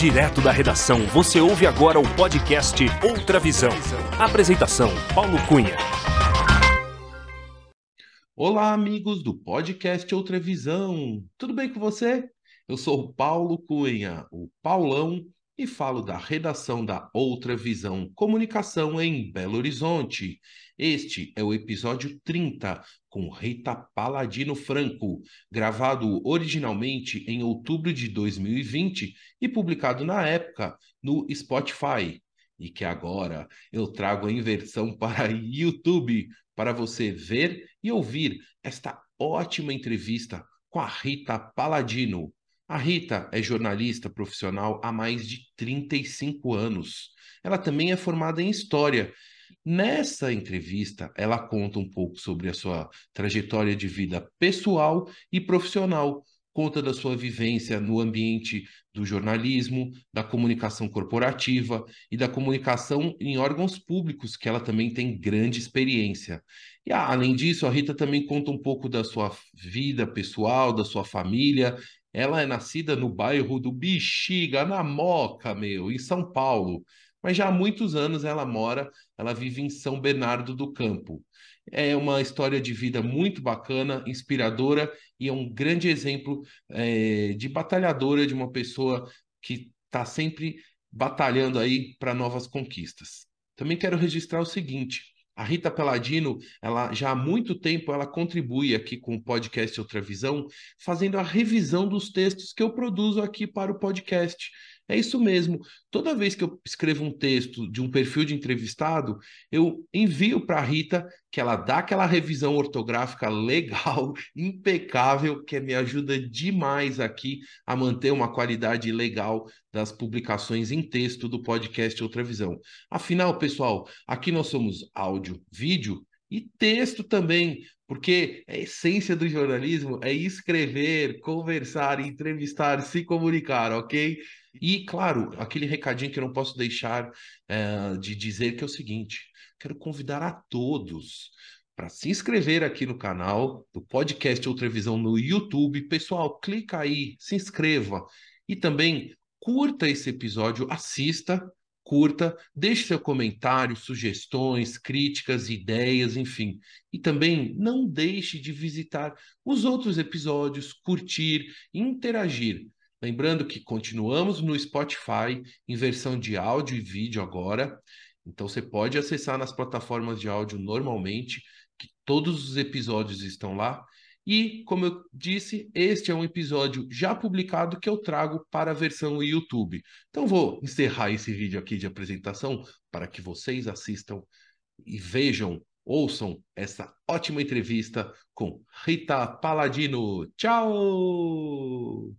Direto da redação, você ouve agora o podcast Outra Visão. Apresentação: Paulo Cunha. Olá, amigos do podcast Outra Visão. Tudo bem com você? Eu sou o Paulo Cunha, o Paulão, e falo da redação da Outra Visão Comunicação em Belo Horizonte. Este é o episódio 30 com Rita Paladino Franco, gravado originalmente em outubro de 2020 e publicado na época no Spotify. E que agora eu trago em versão para YouTube para você ver e ouvir esta ótima entrevista com a Rita Paladino. A Rita é jornalista profissional há mais de 35 anos. Ela também é formada em História. Nessa entrevista, ela conta um pouco sobre a sua trajetória de vida pessoal e profissional, conta da sua vivência no ambiente do jornalismo, da comunicação corporativa e da comunicação em órgãos públicos, que ela também tem grande experiência. E além disso, a Rita também conta um pouco da sua vida pessoal, da sua família ela é nascida no bairro do Bexiga, na Moca, meu, em São Paulo. Mas já há muitos anos ela mora, ela vive em São Bernardo do Campo. É uma história de vida muito bacana, inspiradora e é um grande exemplo é, de batalhadora, de uma pessoa que está sempre batalhando aí para novas conquistas. Também quero registrar o seguinte: a Rita Peladino, ela já há muito tempo ela contribui aqui com o podcast Outra Visão, fazendo a revisão dos textos que eu produzo aqui para o podcast. É isso mesmo. Toda vez que eu escrevo um texto de um perfil de entrevistado, eu envio para a Rita, que ela dá aquela revisão ortográfica legal, impecável, que me ajuda demais aqui a manter uma qualidade legal das publicações em texto do podcast Outra Visão. Afinal, pessoal, aqui nós somos áudio, vídeo e texto também, porque a essência do jornalismo é escrever, conversar, entrevistar, se comunicar, ok? E, claro, aquele recadinho que eu não posso deixar é, de dizer que é o seguinte: quero convidar a todos para se inscrever aqui no canal do podcast Outra Visão no YouTube. Pessoal, clica aí, se inscreva e também curta esse episódio, assista, curta, deixe seu comentário, sugestões, críticas, ideias, enfim. E também não deixe de visitar os outros episódios, curtir, interagir. Lembrando que continuamos no Spotify em versão de áudio e vídeo agora. Então você pode acessar nas plataformas de áudio normalmente, que todos os episódios estão lá. E, como eu disse, este é um episódio já publicado que eu trago para a versão YouTube. Então vou encerrar esse vídeo aqui de apresentação para que vocês assistam e vejam, ouçam essa ótima entrevista com Rita Paladino. Tchau!